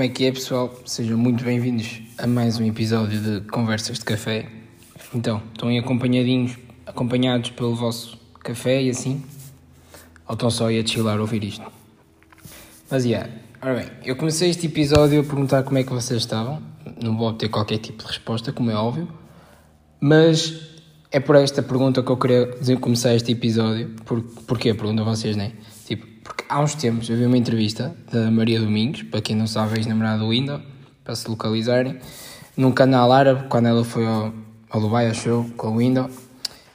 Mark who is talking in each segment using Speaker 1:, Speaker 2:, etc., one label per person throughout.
Speaker 1: Como é que é, pessoal? Sejam muito bem-vindos a mais um episódio de Conversas de Café. Então, estão aí acompanhadinhos, acompanhados pelo vosso café e assim? Ou estão só aí a chilar a ouvir isto? Mas, yeah. Ora bem, eu comecei este episódio a perguntar como é que vocês estavam. Não vou obter qualquer tipo de resposta, como é óbvio. Mas é por esta pergunta que eu queria começar este episódio. Por, porquê? Pergunto a vocês, não é? Porque há uns tempos eu vi uma entrevista da Maria Domingos, para quem não sabe, ex-namorada do Windows, para se localizarem, num canal árabe, quando ela foi ao, ao Dubai, Show, com o Windows,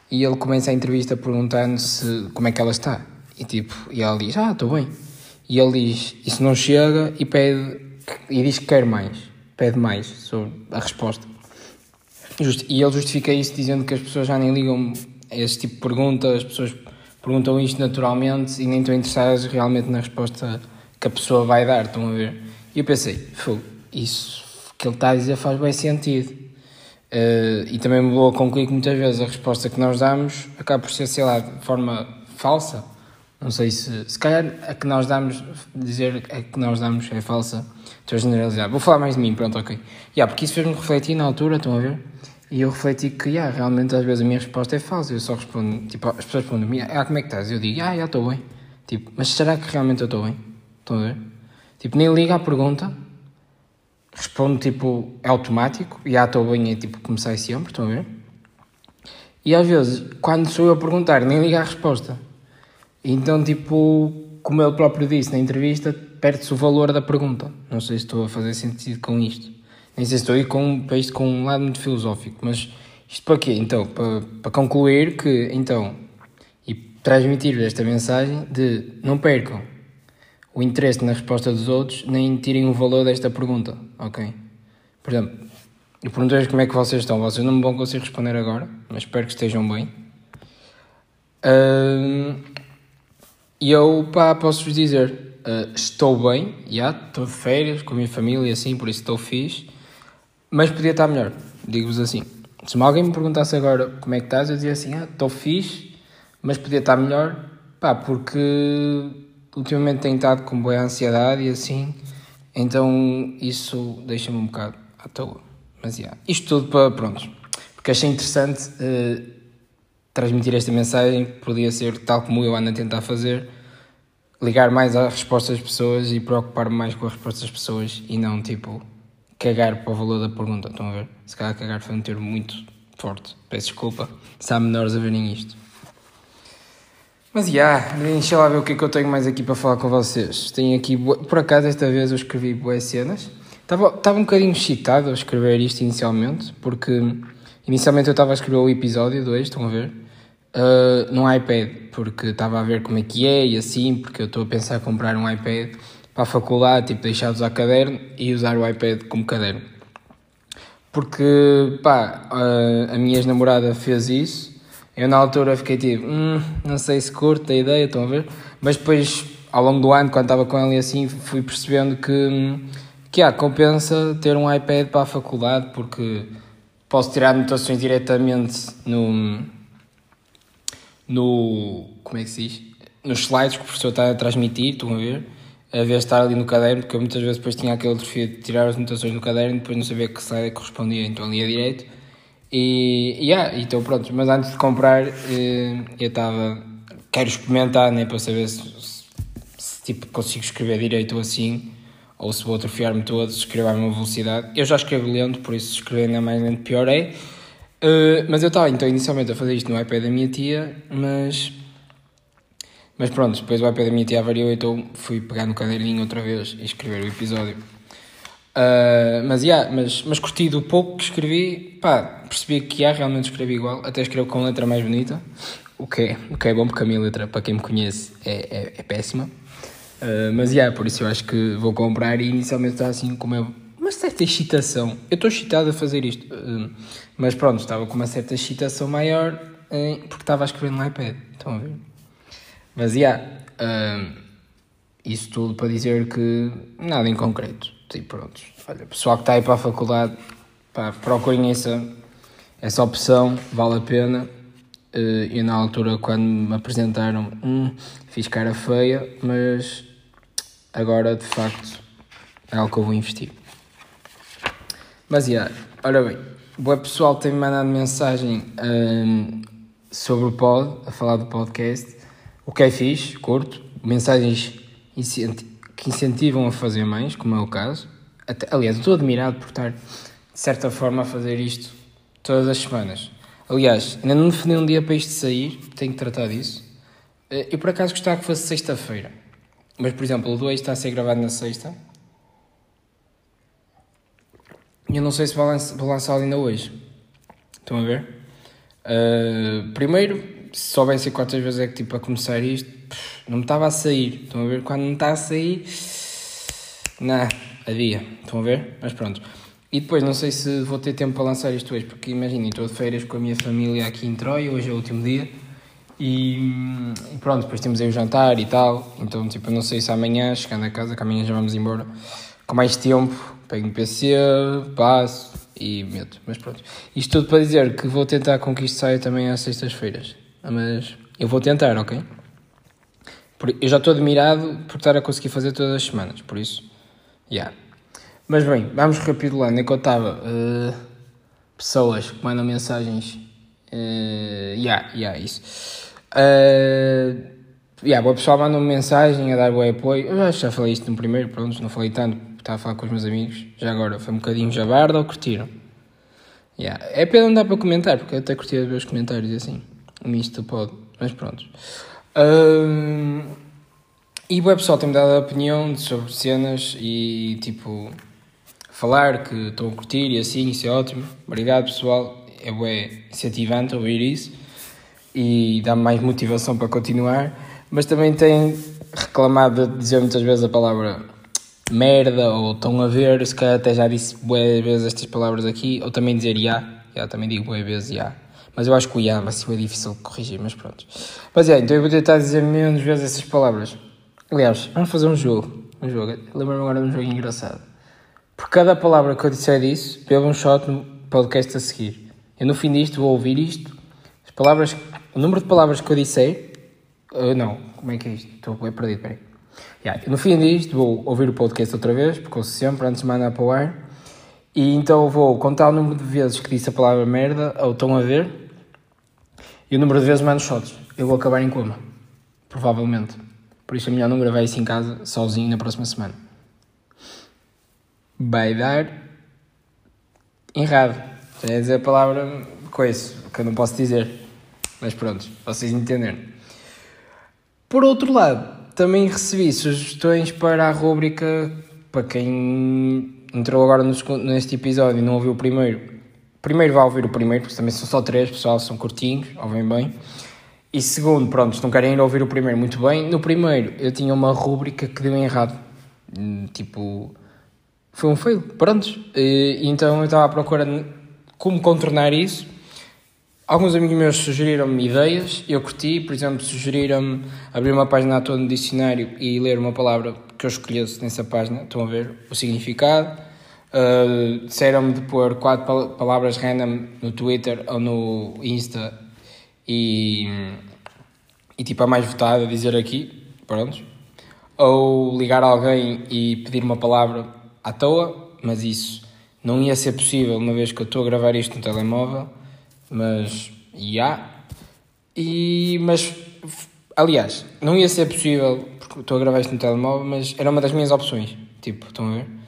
Speaker 1: e ele começa a entrevista perguntando se como é que ela está. E tipo, e ela diz, ah, estou bem. E ele diz, isso não chega e pede, e diz que quer mais, pede mais sobre a resposta. E ele justifica isso dizendo que as pessoas já nem ligam a esse tipo de perguntas, as pessoas perguntam isto naturalmente e nem estão interessadas realmente na resposta que a pessoa vai dar, estão a ver? E eu pensei, isso que ele está a dizer faz bem sentido. Uh, e também me vou a concluir que muitas vezes a resposta que nós damos acaba por ser, sei lá, de forma falsa. Não sei se, se calhar a que nós damos, dizer a que nós damos é falsa, estou a generalizar. Vou falar mais de mim, pronto, ok. Yeah, porque isso fez-me refletir na altura, estão a ver? E eu refleti que, yeah, realmente, às vezes a minha resposta é falsa. Eu só respondo, tipo, as pessoas respondem-me, ah, como é que estás? Eu digo, ah, já estou bem. Tipo, mas será que realmente eu estou bem? Estão a ver? Tipo, nem liga à pergunta, respondo, tipo, é automático, já estou bem, é tipo, comecei sempre, estão a ver? E às vezes, quando sou eu a perguntar, nem liga à resposta. Então, tipo, como ele próprio disse na entrevista, perde-se o valor da pergunta. Não sei se estou a fazer sentido com isto. Nem sei se estou aí com, para isto com um lado muito filosófico, mas isto para quê? Então, para, para concluir que, então, e transmitir esta mensagem de não percam o interesse na resposta dos outros, nem tirem o valor desta pergunta, ok? Por exemplo, eu perguntei como é que vocês estão, vocês não me vão conseguir responder agora, mas espero que estejam bem. E eu, pá, posso-vos dizer, uh, estou bem, já, estou de férias com a minha família assim, por isso estou fixe. Mas podia estar melhor, digo-vos assim. Se alguém me perguntasse agora como é que estás, eu dizia assim: ah, estou fixe, mas podia estar melhor, pá, porque ultimamente tenho estado com boa ansiedade e assim, então isso deixa-me um bocado à toa. Mas, yeah, isto tudo para, pronto, porque achei interessante uh, transmitir esta mensagem, podia ser tal como eu ando a tentar fazer, ligar mais às respostas das pessoas e preocupar-me mais com as respostas das pessoas e não, tipo, cagar para o valor da pergunta, estão a ver? Se calhar cagar foi um termo muito forte, peço desculpa se há menores a verem isto. Mas já, yeah, deixa lá ver o que é que eu tenho mais aqui para falar com vocês. Tenho aqui, por acaso esta vez eu escrevi boas cenas. Estava, estava um bocadinho excitado a escrever isto inicialmente, porque inicialmente eu estava a escrever o episódio 2, estão a ver? Uh, no iPad, porque estava a ver como é que é e assim, porque eu estou a pensar em comprar um iPad para a faculdade, tipo, deixar de usar caderno e usar o iPad como caderno. Porque, pá, a, minha ex-namorada fez isso, eu na altura fiquei tipo, hum, não sei se curto a ideia, estão a ver? Mas depois, ao longo do ano, quando estava com ela e assim, fui percebendo que, que ah, compensa ter um iPad para a faculdade, porque posso tirar anotações diretamente no, no, como é que se diz? Nos slides que o professor está a transmitir, estão a ver? A de estar ali no caderno, porque eu muitas vezes depois tinha aquele desafio de tirar as anotações no caderno e depois não sabia que que correspondia, então ali a direito. E, yeah, então pronto, mas antes de comprar eh, eu estava, quero experimentar né, para saber se, se, se, tipo, consigo escrever direito ou assim, ou se vou atrofiar-me todo, se escrever a uma velocidade. Eu já escrevo lento, por isso escrever ainda mais lento pior. Uh, mas eu estava então inicialmente a fazer isto no iPad da minha tia, mas mas pronto, depois o iPad da minha tia avariou, então fui pegar no caderninho outra vez e escrever o episódio. Uh, mas, yeah, mas, mas curti do pouco que escrevi, pá, percebi que há, realmente escrevi igual, até escrevo com letra mais bonita, o que é, o que é bom porque a minha letra, para quem me conhece, é, é, é péssima. Uh, mas, yeah, por isso eu acho que vou comprar e inicialmente está assim com uma, uma certa excitação. Eu estou excitado a fazer isto, uh, mas pronto, estava com uma certa excitação maior porque estava a escrever no iPad, estão a ver? Mas, yeah, uh, isso tudo para dizer que nada em concreto. Tipo, pronto. Olha, pessoal que está aí para a faculdade, pá, procurem essa, essa opção, vale a pena. Uh, e na altura, quando me apresentaram, hum, fiz cara feia, mas agora de facto é algo que eu vou investir. Mas, yeah, ora bem, o pessoal tem-me mandado mensagem um, sobre o pod, a falar do podcast, o que é fixe, curto, mensagens que incentivam a fazer mais, como é o caso. Até, aliás, estou admirado por estar, de certa forma, a fazer isto todas as semanas. Aliás, ainda não defini um dia para isto sair, tenho que tratar disso. Eh, eu por acaso gostava que fosse sexta-feira. Mas, por exemplo, o 2 está a ser gravado na sexta. E eu não sei se vou, lanç vou lançá-lo ainda hoje. Estão a ver? Uh, primeiro, se soubessem quantas vezes é que tipo a começar isto, não me estava a sair. Estão a ver? Quando não está a sair, não, havia. Estão a ver? Mas pronto. E depois, não sei se vou ter tempo para lançar isto hoje, porque imaginem, estou de férias com a minha família aqui em Troia, hoje é o último dia. E, e pronto, depois temos aí o jantar e tal. Então, tipo, não sei se amanhã, chegando a casa, que amanhã já vamos embora, com mais tempo, pego no PC, passo e meto. Mas pronto. Isto tudo para dizer que vou tentar com que isto saia também às sextas-feiras. Mas eu vou tentar, ok? Eu já estou admirado por estar a conseguir fazer todas as semanas, por isso, já. Yeah. Mas bem, vamos recapitulando. Enquanto estava, uh, pessoas que mandam mensagens. Uh, yeah, yeah, isso. Uh, yeah, o pessoal manda uma mensagem a dar o apoio. Eu já falei isto no primeiro, pronto, não falei tanto, estava a falar com os meus amigos. Já agora foi um bocadinho jabarda ou curtiram? Yeah. É pena não dá para comentar, porque eu até curti os comentários e assim. Nisto pode, mas pronto. Uh, e o pessoal tem-me dado a opinião sobre cenas e tipo falar que estou a curtir e assim, isso é ótimo. Obrigado pessoal, é bem incentivante ouvir isso e dá-me mais motivação para continuar. Mas também tem reclamado de dizer muitas vezes a palavra merda ou estão a ver, se calhar até já disse boas vezes estas palavras aqui, ou também dizer já, já também digo boas vezes já. Mas eu acho que o já vai ser difícil de corrigir, mas pronto. Mas é, então eu vou tentar dizer menos vezes essas palavras. Aliás, vamos fazer um jogo. Um jogo. Lembro-me agora de um jogo engraçado. Por cada palavra que eu disser disso, bebo um shot no podcast a seguir. Eu no fim disto vou ouvir isto, as palavras, o número de palavras que eu disser, uh, não, como é que é isto? Estou bem perdido, peraí. Yeah, no fim disto vou ouvir o podcast outra vez, porque ouço sempre antes de mandar para o ar, e então vou contar o número de vezes que disse a palavra merda, ou estão a ver, e o número de vezes mando shots. Eu vou acabar em coma, provavelmente. Por isso a minha não gravei isso em casa, sozinho, na próxima semana vai dar errado. Já dizer a palavra coisa, que eu não posso dizer. Mas pronto, vocês entenderam. Por outro lado, também recebi sugestões para a rúbrica, para quem entrou agora neste episódio e não ouviu o primeiro. Primeiro vai ouvir o primeiro, porque também são só três, pessoal, são curtinhos, ouvem bem. E segundo, pronto, se não querem ir ouvir o primeiro, muito bem. No primeiro, eu tinha uma rúbrica que deu errado. Hum, tipo, foi um fail, prontos. E, então eu estava à procura de como contornar isso. Alguns amigos meus sugeriram-me ideias, eu curti, por exemplo, sugeriram-me abrir uma página à toa no dicionário e ler uma palavra que eu escolhesse nessa página, estão a ver o significado. Uh, disseram-me de pôr quatro palavras random no Twitter ou no Insta e, e tipo a mais votada dizer aqui, pronto. Ou ligar alguém e pedir uma palavra à toa, mas isso não ia ser possível uma vez que eu estou a gravar isto no telemóvel, mas já. Yeah. E, mas, aliás, não ia ser possível porque estou a gravar isto no telemóvel, mas era uma das minhas opções. Tipo, estão a ver?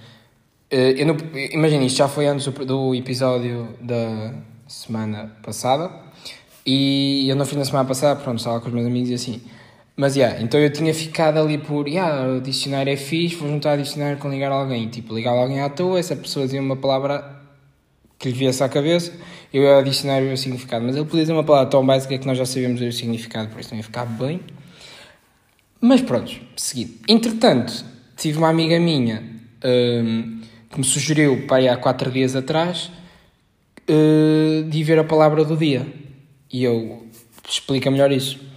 Speaker 1: Eh, eu imagina, isto já foi antes do, do episódio da semana passada e eu não fiz na semana passada, pronto, estava com os meus amigos e assim. Mas, yeah, então eu tinha ficado ali por, yeah, o dicionário é fixe, vou juntar o dicionário com ligar alguém. Tipo, ligar alguém à toa, essa pessoa dizia uma palavra que lhe viesse à cabeça, eu ia adicionar o significado. Mas ele podia dizer uma palavra tão básica que nós já sabíamos o significado, por isso não ia ficar bem. Mas pronto, seguido. Entretanto, tive uma amiga minha um, que me sugeriu, aí, há quatro dias atrás, uh, de ver a palavra do dia. E eu explico melhor isso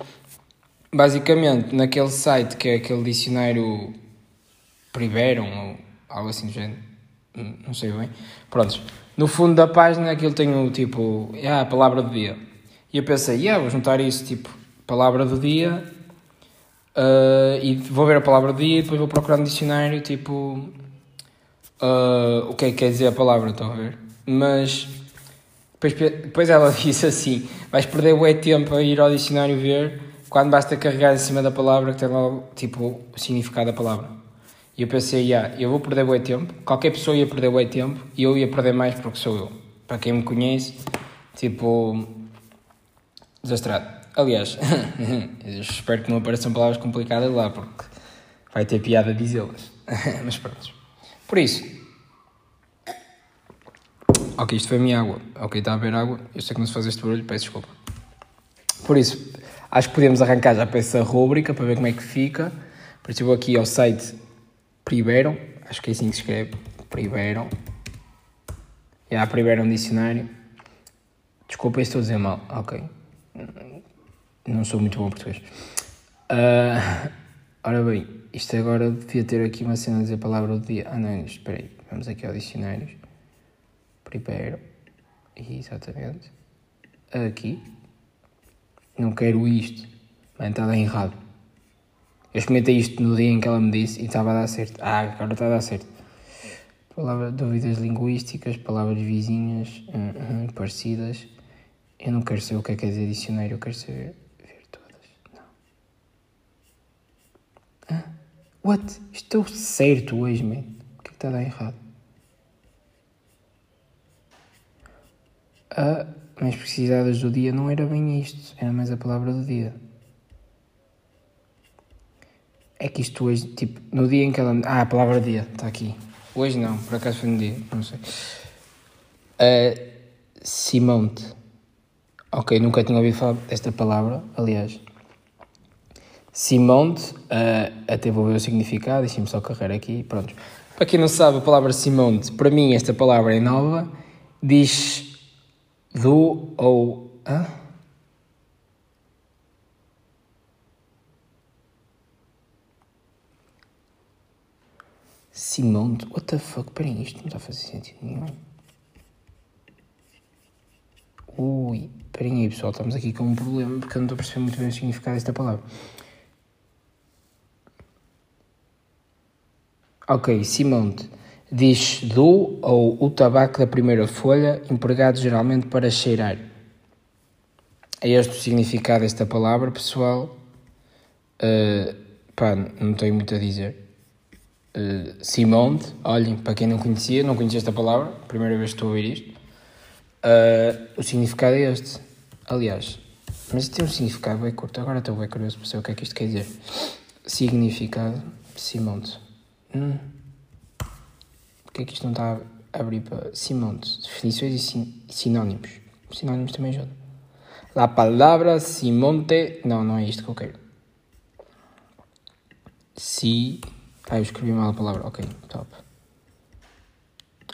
Speaker 1: basicamente, naquele site que é aquele dicionário Priveram ou algo assim do género, não sei bem. Pronto, no fundo da página aquilo tem o tipo, yeah, a palavra do dia. E eu pensei, yeah, vou juntar isso, tipo, palavra do dia, uh, e vou ver a palavra do dia e depois vou procurar no dicionário, tipo, uh, o que é que quer dizer a palavra, estão a ver? Mas depois, depois ela disse assim: vais perder o tempo a ir ao dicionário ver quando basta carregar em cima da palavra que tem lá tipo o significado da palavra. E eu pensei, yeah, eu vou perder o tempo, qualquer pessoa ia perder o tempo e eu ia perder mais porque sou eu. Para quem me conhece, tipo, desastrado. Aliás, espero que não apareçam palavras complicadas lá porque vai ter piada dizê-las. Mas pronto. Por isso, ok, isto foi a minha água. Ok, está a beber água. Eu sei que não se faz este barulho, peço desculpa. Por isso, Acho que podemos arrancar já para essa rúbrica para ver como é que fica. Por isso eu vou aqui ao site Priberon, acho que é assim que se escreve, Priberon. E há Priberon dicionário. Desculpa, estou a dizer mal, ok. Não sou muito bom português. Uh, ora bem, isto agora devia ter aqui uma cena a dizer palavra do dia. Ah não, espera aí, vamos aqui ao dicionário. Priberon. Exatamente. Aqui não quero isto. Bem, está dar errado. Eu experimentei isto no dia em que ela me disse e estava a dar certo. Ah, agora está a dar certo. Palavra, dúvidas linguísticas, palavras vizinhas, uh, uh, parecidas. Eu não quero saber o que é que é dizer dicionário, eu quero saber ver todas. Não. Ah, what? Estou certo hoje, man. O que é que está a dar errado? Ah mais precisadas do dia não era bem isto, era mais a palavra do dia. É que isto hoje, tipo, no dia em que ela. Ah, a palavra dia, está aqui. Hoje não, por acaso foi no dia, não sei. Uh, Simonte. Ok, nunca tinha ouvido falar desta palavra, aliás. Simonte, uh, até vou ver o significado, deixem-me só carregar aqui, pronto. Para quem não sabe, a palavra Simonte, para mim esta palavra é nova, diz do ou. Hã? Simão, what the fuck? Peraí, isto não está a fazer sentido nenhum. Ui, peraí aí pessoal, estamos aqui com um problema porque eu não estou a perceber muito bem o significado desta palavra. Ok, Simonte diz do ou o tabaco da primeira folha, empregado geralmente para cheirar. É este o significado desta palavra, pessoal. Uh, pá, não tenho muito a dizer. Uh, olhem, para quem não conhecia, não conhecia esta palavra, primeira vez que estou a ouvir isto. Uh, o significado é este. Aliás, mas tem um significado bem curto. Agora estou bem curioso para saber o que é que isto quer dizer. Significado, Simonde. Hum. Porquê é que isto não está a abrir para Simontes? Definições e sin sinónimos. Sinónimos também ajudam. La palavra Simonte. Não, não é isto que eu quero. Si. Ah, eu escrevi mal a palavra. Ok, top.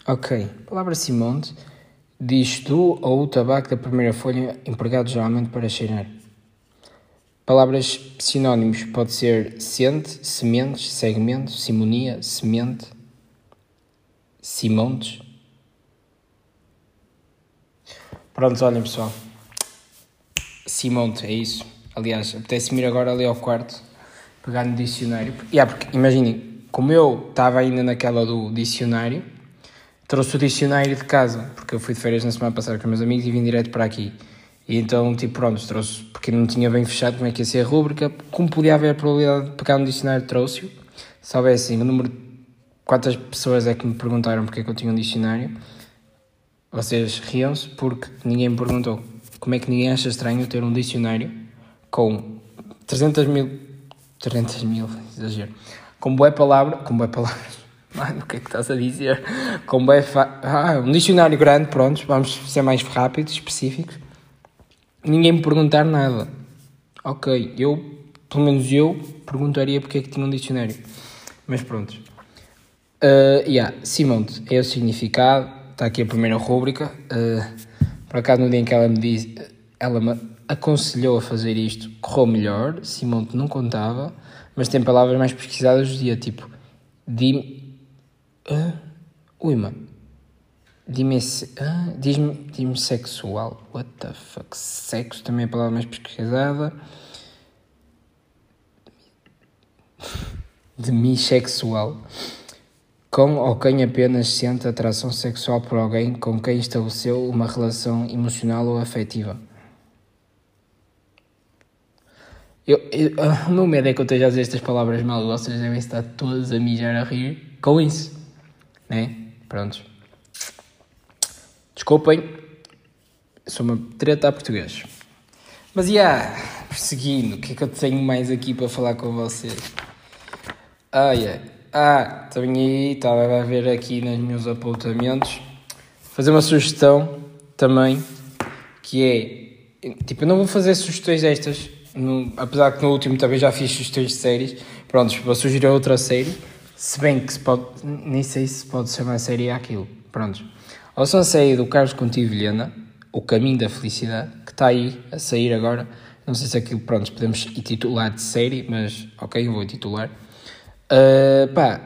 Speaker 1: Ok. Palavra Simonte diz do ou o tabaco da primeira folha empregado geralmente para cheirar. Palavras sinónimos pode ser sente, sementes, segmento, simonia, semente, Simontes. Pronto, olhem pessoal. Simonte, é isso. Aliás, apetece-me ir agora ali ao quarto, pegar no dicionário. Yeah, porque imaginem, como eu estava ainda naquela do dicionário, trouxe o dicionário de casa, porque eu fui de férias na semana passada com meus amigos e vim direto para aqui. E então, tipo, pronto, trouxe, porque não tinha bem fechado como é que ia ser a rúbrica, como podia haver a probabilidade de pegar no dicionário, trouxe-o. Assim, o número Quantas pessoas é que me perguntaram porque é que eu tinha um dicionário? Vocês riam-se porque ninguém me perguntou. Como é que ninguém acha estranho ter um dicionário com 300 mil. 300 mil, exagero. Com boa palavra. Com boa palavras. Mano, o que é que estás a dizer? Com boa. Fa... Ah, um dicionário grande, pronto, vamos ser mais rápidos, específicos. Ninguém me perguntar nada. Ok, eu, pelo menos eu, perguntaria porque é que tinha um dicionário. Mas pronto. Uh, yeah, Simonte é o significado, está aqui a primeira rúbrica. Uh, por acaso, no dia em que ela me disse, ela me aconselhou a fazer isto, correu melhor. Simonte não contava, mas tem palavras mais pesquisadas do dia, tipo. Dim. Uh, ui, mano. Dime, uh, Diz-me diz sexual. What the fuck? Sexo também é a palavra mais pesquisada. Demissexual. com ou quem apenas sente atração sexual por alguém com quem estabeleceu uma relação emocional ou afetiva. Eu, eu, o meu medo é que eu esteja a dizer estas palavras mal vocês devem estar todos a mijar a rir com isso. Né? Prontos. Desculpem, sou uma treta a português. Mas, yeah, seguindo, o que é que eu tenho mais aqui para falar com vocês? Ah, yeah. Ah, também aí, estava a ver aqui nos meus apontamentos, fazer uma sugestão também, que é, tipo, eu não vou fazer sugestões destas, no, apesar que no último também já fiz sugestões de séries, pronto, vou sugerir outra série, se bem que se pode, nem sei se pode chamar série aquilo, pronto. Ouçam a série do Carlos Contivilhana, O Caminho da Felicidade, que está aí a sair agora, não sei se aquilo, pronto, podemos titular de série, mas ok, eu vou titular. Uh, pá,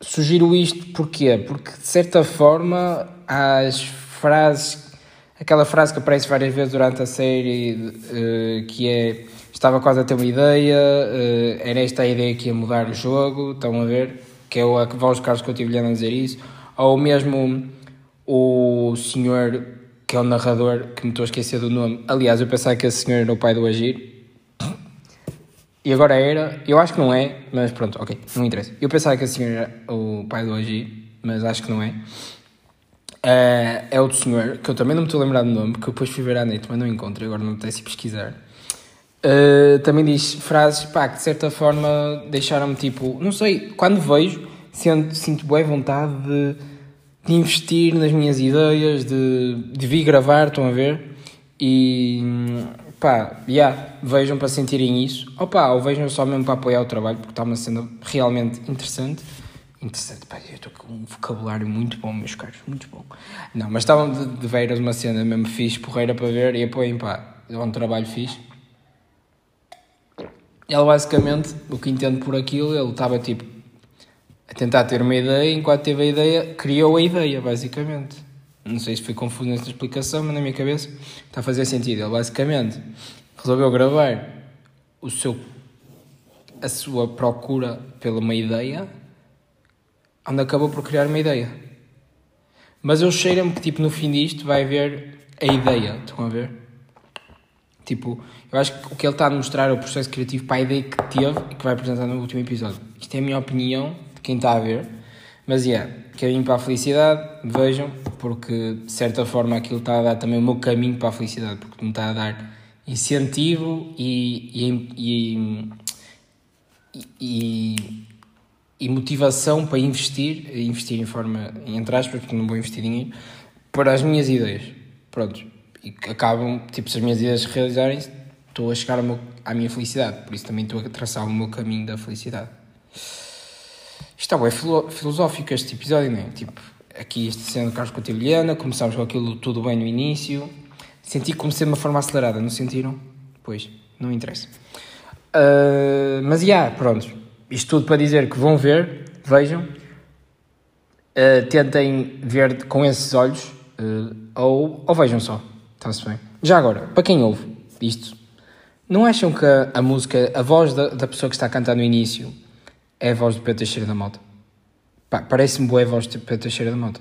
Speaker 1: sugiro isto porquê? Porque de certa forma as frases, aquela frase que aparece várias vezes durante a série, uh, que é estava quase a ter uma ideia, uh, era esta a ideia que ia mudar o jogo, estão a ver? Que é a voz de Carlos Coutinho a dizer isso, ou mesmo o senhor que é o narrador, que me estou a esquecer do nome, aliás, eu pensava que esse senhor era o pai do Agir, e agora era, eu acho que não é, mas pronto, ok, não interessa. Eu pensava que a senhora era o pai do Agi, mas acho que não é. Uh, é outro senhor, que eu também não me estou a lembrar do nome, porque eu depois fui ver à net, mas não encontro, agora não me apetece pesquisar. Uh, também diz frases, pá, que de certa forma deixaram-me tipo, não sei, quando vejo, sinto, sinto boa vontade de, de, investir nas minhas ideias, de, de vir gravar, estão a ver? E pá, yeah, vejam para sentirem isso, ou pá, ou vejam só mesmo para apoiar o trabalho, porque está uma cena realmente interessante. Interessante, pá, eu estou com um vocabulário muito bom, meus caros, muito bom. Não, mas estavam de, de veras uma cena mesmo fixe, porreira para ver, e apoiem, pá, é um trabalho fixe. Ele basicamente, o que entendo por aquilo, ele estava tipo a tentar ter uma ideia, enquanto teve a ideia, criou a ideia, basicamente. Não sei se foi confuso nesta explicação, mas na minha cabeça está a fazer sentido. Ele basicamente resolveu gravar o seu, a sua procura pela uma ideia, onde acabou por criar uma ideia. Mas eu cheiro-me que tipo, no fim disto vai haver a ideia, estão a ver? Tipo, eu acho que o que ele está a mostrar é o processo criativo para a ideia que teve e que vai apresentar no último episódio. Isto é a minha opinião quem está a ver. Mas, yeah, caminho para a felicidade, vejam, porque de certa forma aquilo está a dar também o meu caminho para a felicidade, porque me está a dar incentivo e, e, e, e, e motivação para investir, investir em forma, entre aspas, porque não vou investir dinheiro, para as minhas ideias. Pronto. E acabam, tipo, se as minhas ideias realizarem, estou a chegar meu, à minha felicidade, por isso também estou a traçar o meu caminho da felicidade. Isto é filosófico este episódio, não é? Tipo, aqui este sendo Carlos Cotidiana, começámos com aquilo tudo bem no início. Senti que comecei de uma forma acelerada, não sentiram? Pois, não interessa. Uh, mas, já, yeah, pronto. Isto tudo para dizer que vão ver, vejam. Uh, tentem ver com esses olhos, uh, ou, ou vejam só. Está-se bem. Já agora, para quem ouve isto, não acham que a, a música, a voz da, da pessoa que está a cantar no início é a voz do Pedro Teixeira da Mota. Parece-me boa a voz do Pedro Teixeira da Mota.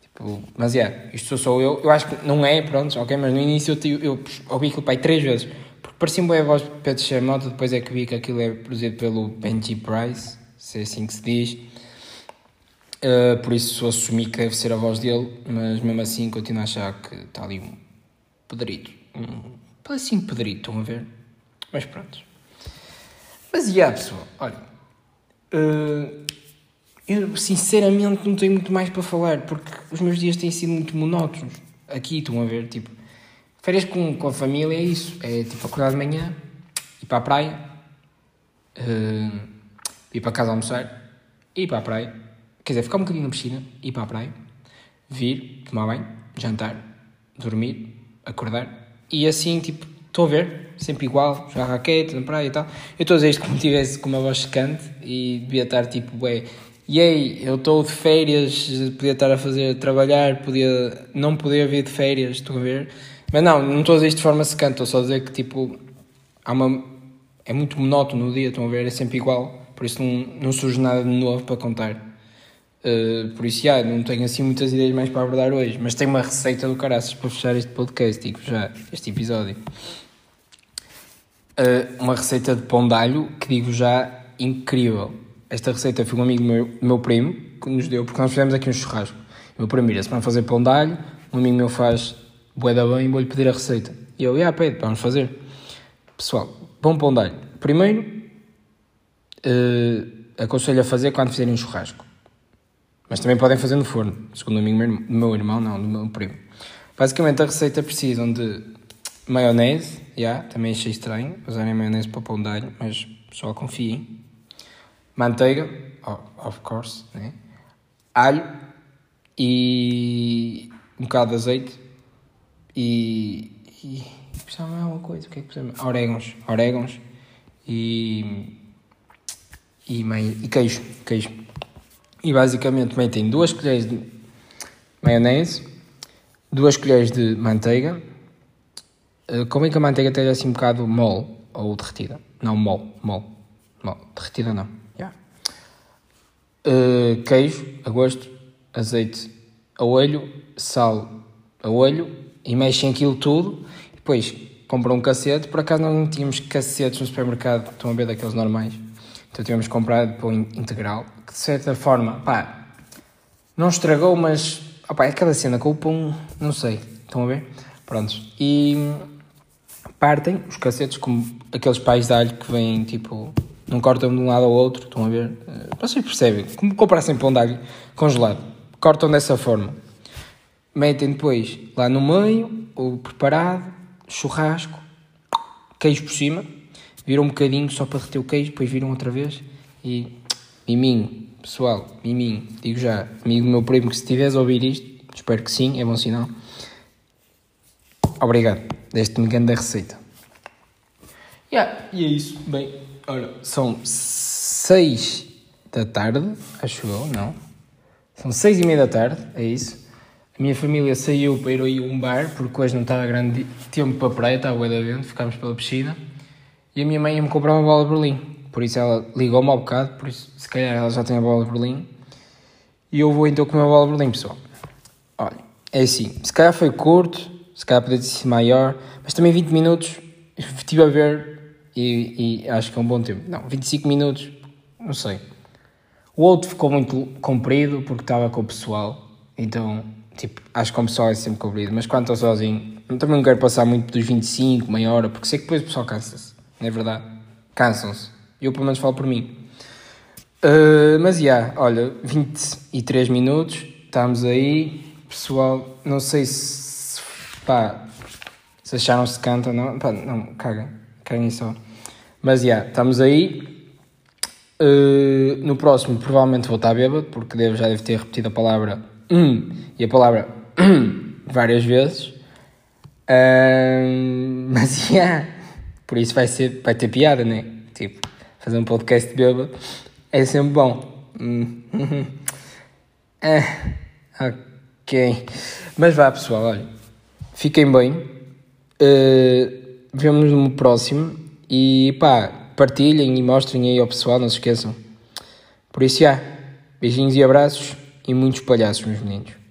Speaker 1: Tipo, mas é, yeah, isto sou só eu. Eu acho que não é, pronto, ok, mas no início eu, eu, eu ouvi aquilo pai três vezes. Porque parecia-me boa a voz do Pedro Teixeira da Mota, depois é que vi que aquilo é produzido pelo Benji Price, se é assim que se diz. Uh, por isso assumi que deve ser a voz dele, mas mesmo assim continuo a achar que está ali um pedrito. Um pedacinho pedrito, estão a ver? Mas pronto. Mas e yeah, pessoal, olha. Uh, eu sinceramente não tenho muito mais para falar porque os meus dias têm sido muito monótonos. Aqui estão a ver, tipo, férias com, com a família é isso: é tipo acordar de manhã, ir para a praia, uh, ir para casa almoçar, ir para a praia, quer dizer, ficar um bocadinho na piscina, ir para a praia, vir, tomar banho, jantar, dormir, acordar. E assim, tipo, estou a ver, sempre igual, jogar raquete na praia e tal. Eu estou a dizer isto como tivesse com uma voz secante e devia estar tipo, ué, e aí, eu estou de férias, podia estar a fazer, trabalhar, podia não poder vir de férias, estou a ver. Mas não, não estou a dizer isto de forma secante, estou só a dizer que tipo, há uma, é muito monótono o dia, estão a ver, é sempre igual, por isso não, não surge nada de novo para contar. Uh, por isso, já, não tenho assim muitas ideias mais para abordar hoje, mas tenho uma receita do caraças para fechar este podcast, digo já, este episódio. Uh, uma receita de pão de alho que digo já incrível. Esta receita foi um amigo meu, meu primo que nos deu, porque nós fizemos aqui um churrasco. O meu primo ia-se para fazer pão de alho, um amigo meu faz bué da bem, vou-lhe pedir a receita. E eu, ah, pede, vamos fazer. Pessoal, bom pão de alho. Primeiro, uh, aconselho a fazer quando fizerem um churrasco mas também podem fazer no forno, segundo o meu irmão, não, do meu primo. Basicamente a receita precisam de maionese, yeah, também achei estranho usarem maionese para pão de alho, mas só confiem. Manteiga, oh, of course, né? alho e um bocado de azeite e, e precisava mais alguma coisa, o que é que precisava? Orégãos, orégãos e, e, e queijo, queijo e basicamente metem duas colheres de maionese, duas colheres de manteiga, uh, convém que a manteiga esteja assim um bocado mole ou derretida. Não, mole, mole, mole. derretida não. Yeah. Uh, queijo a gosto, azeite a olho, sal a olho e mexem aquilo tudo. Depois compram um cacete. Por acaso não tínhamos cacetes no supermercado, estão a ver daqueles normais. Então tivemos comprado pão integral, que de certa forma, pá, não estragou, mas, é aquela cena com o pão, não sei, estão a ver? Prontos. E partem os cacetes como aqueles pais de alho que vêm, tipo, não cortam de um lado ao outro, estão a ver? Eh, vocês percebem, como comprassem pão de alho congelado, cortam dessa forma. Metem depois lá no meio, o preparado, churrasco, queijo por cima, viram um bocadinho só para reter o queijo, depois viram outra vez e miminho, pessoal, miminho, digo já, amigo meu primo que se estiveres a ouvir isto, espero que sim, é bom sinal. Obrigado, deste-me grande receita. Yeah, e é isso, bem, olha, são 6 da tarde, acho eu, não? São 6 e meia da tarde, é isso. A minha família saiu para ir a um bar, porque hoje não estava grande tempo para a praia, estava bué da vento, ficámos pela piscina. E a minha mãe ia-me comprar uma bola de Berlim. Por isso ela ligou-me ao bocado, por isso se calhar ela já tem a bola de Berlim. E eu vou então comer a bola de Berlim, pessoal. Olha, é assim, se calhar foi curto, se calhar podia ser maior, mas também 20 minutos estive a ver e, e, acho que é um bom tempo. Não, 25 minutos, não sei. O outro ficou muito comprido porque estava com o pessoal, então, tipo, acho que o pessoal é sempre comprido, mas quando estou sozinho, também não quero passar muito dos 25, meia hora, porque sei que depois o pessoal cansa-se é verdade? Cansam-se. Eu pelo menos falo por mim. Uh, mas já, yeah, olha, 23 minutos, estamos aí. Pessoal, não sei se. pá, se acharam se canta, não? Pá, não, caguem, caguem só. Mas já, yeah, estamos aí. Uh, no próximo, provavelmente vou estar bêbado, porque devo, já deve ter repetido a palavra hum e a palavra hum várias vezes. Uh, mas já. Yeah. Por isso vai, ser, vai ter piada, né? Tipo, fazer um podcast de bêbado é sempre bom. é, ok. Mas vá, pessoal, olha. Fiquem bem. Uh, Vemo-nos no próximo. E pá, partilhem e mostrem aí ao pessoal, não se esqueçam. Por isso, já. Beijinhos e abraços e muitos palhaços, meus meninos.